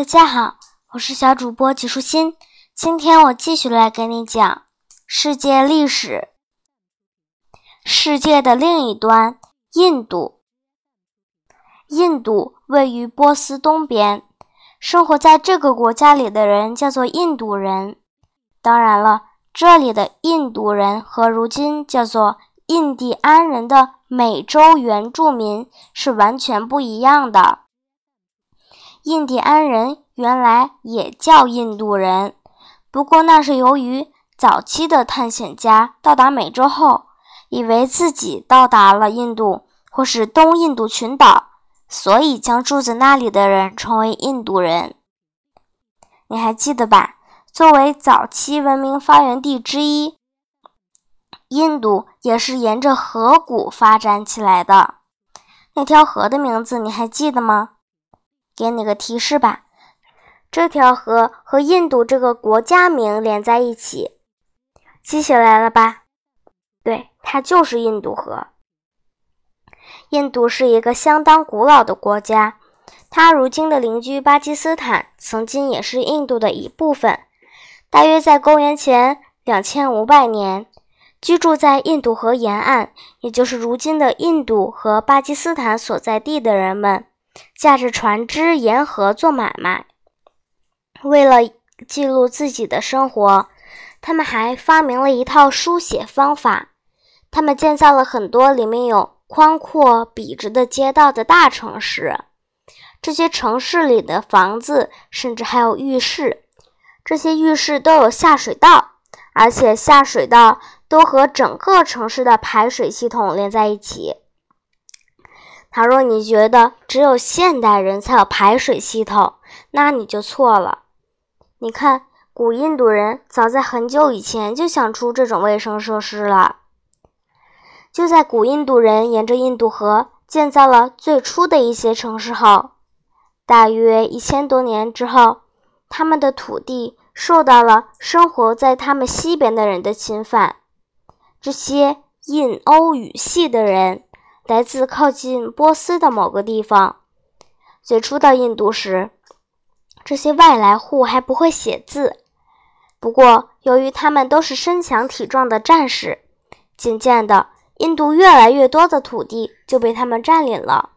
大家好，我是小主播吉舒心。今天我继续来给你讲世界历史。世界的另一端，印度。印度位于波斯东边，生活在这个国家里的人叫做印度人。当然了，这里的印度人和如今叫做印第安人的美洲原住民是完全不一样的。印第安人原来也叫印度人，不过那是由于早期的探险家到达美洲后，以为自己到达了印度或是东印度群岛，所以将住在那里的人称为印度人。你还记得吧？作为早期文明发源地之一，印度也是沿着河谷发展起来的。那条河的名字你还记得吗？给你个提示吧，这条河和印度这个国家名连在一起，记起来了吧？对，它就是印度河。印度是一个相当古老的国家，它如今的邻居巴基斯坦曾经也是印度的一部分。大约在公元前两千五百年，居住在印度河沿岸，也就是如今的印度和巴基斯坦所在地的人们。驾着船只沿河做买卖，为了记录自己的生活，他们还发明了一套书写方法。他们建造了很多里面有宽阔笔直的街道的大城市，这些城市里的房子甚至还有浴室，这些浴室都有下水道，而且下水道都和整个城市的排水系统连在一起。倘若你觉得只有现代人才有排水系统，那你就错了。你看，古印度人早在很久以前就想出这种卫生设施了。就在古印度人沿着印度河建造了最初的一些城市后，大约一千多年之后，他们的土地受到了生活在他们西边的人的侵犯。这些印欧语系的人。来自靠近波斯的某个地方。最初到印度时，这些外来户还不会写字。不过，由于他们都是身强体壮的战士，渐渐的，印度越来越多的土地就被他们占领了。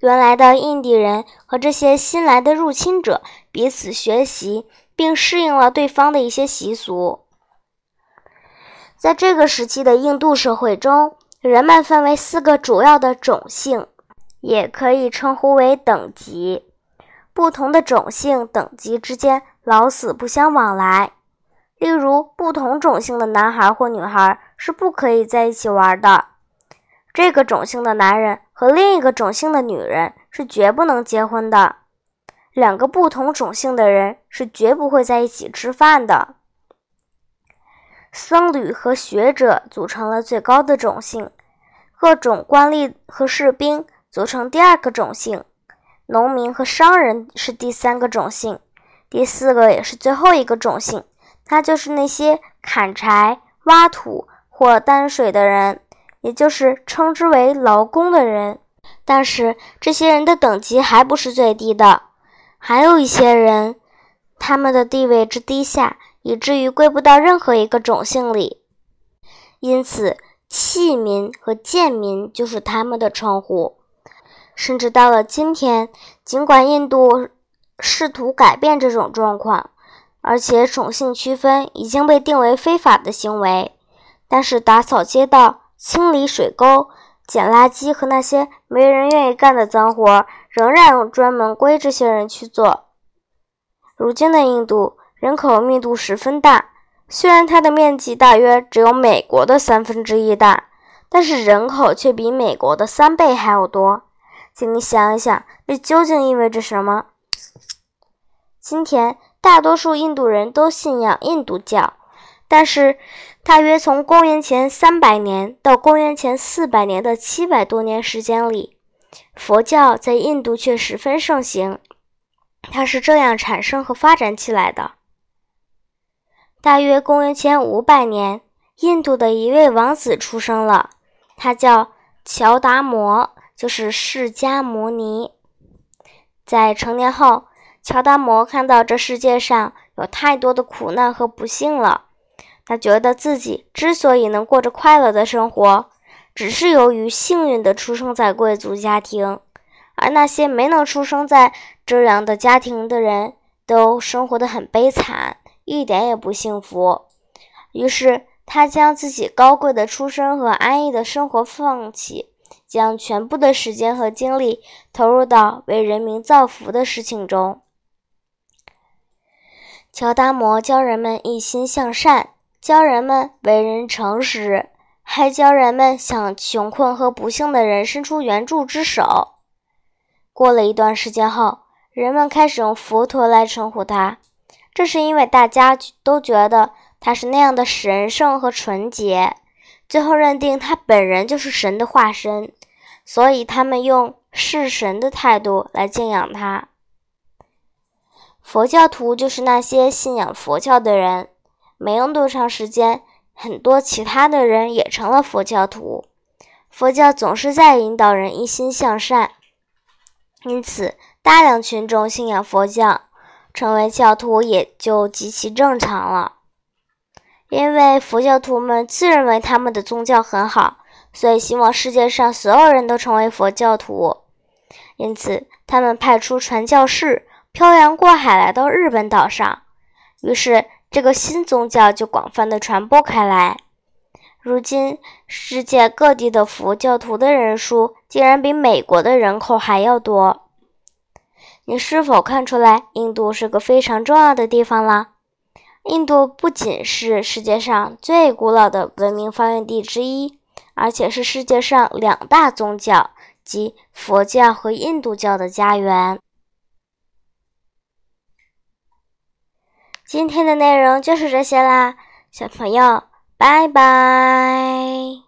原来的印地人和这些新来的入侵者彼此学习，并适应了对方的一些习俗。在这个时期的印度社会中，人们分为四个主要的种姓，也可以称呼为等级。不同的种姓等级之间老死不相往来。例如，不同种姓的男孩或女孩是不可以在一起玩的。这个种姓的男人和另一个种姓的女人是绝不能结婚的。两个不同种姓的人是绝不会在一起吃饭的。僧侣和学者组成了最高的种姓，各种官吏和士兵组成第二个种姓，农民和商人是第三个种姓，第四个也是最后一个种姓，那就是那些砍柴、挖土或担水的人，也就是称之为劳工的人。但是这些人的等级还不是最低的，还有一些人，他们的地位之低下。以至于归不到任何一个种姓里，因此弃民和贱民就是他们的称呼。甚至到了今天，尽管印度试图改变这种状况，而且种姓区分已经被定为非法的行为，但是打扫街道、清理水沟、捡垃圾和那些没人愿意干的脏活，仍然专门归这些人去做。如今的印度。人口密度十分大，虽然它的面积大约只有美国的三分之一大，但是人口却比美国的三倍还要多。请你想一想，这究竟意味着什么？今天，大多数印度人都信仰印度教，但是大约从公元前三百年到公元前四百年的七百多年时间里，佛教在印度却十分盛行。它是这样产生和发展起来的。大约公元前五百年，印度的一位王子出生了，他叫乔达摩，就是释迦牟尼。在成年后，乔达摩看到这世界上有太多的苦难和不幸了，他觉得自己之所以能过着快乐的生活，只是由于幸运地出生在贵族家庭，而那些没能出生在这样的家庭的人都生活得很悲惨，一点也不幸福。于是，他将自己高贵的出身和安逸的生活放弃。将全部的时间和精力投入到为人民造福的事情中。乔达摩教人们一心向善，教人们为人诚实，还教人们向穷困和不幸的人伸出援助之手。过了一段时间后，人们开始用佛陀来称呼他，这是因为大家都觉得他是那样的神圣和纯洁。最后认定他本人就是神的化身，所以他们用视神的态度来敬仰他。佛教徒就是那些信仰佛教的人，没用多长时间，很多其他的人也成了佛教徒。佛教总是在引导人一心向善，因此大量群众信仰佛教，成为教徒也就极其正常了。因为佛教徒们自认为他们的宗教很好，所以希望世界上所有人都成为佛教徒。因此，他们派出传教士漂洋过海来到日本岛上，于是这个新宗教就广泛的传播开来。如今，世界各地的佛教徒的人数竟然比美国的人口还要多。你是否看出来，印度是个非常重要的地方了？印度不仅是世界上最古老的文明发源地之一，而且是世界上两大宗教，即佛教和印度教的家园。今天的内容就是这些啦，小朋友，拜拜。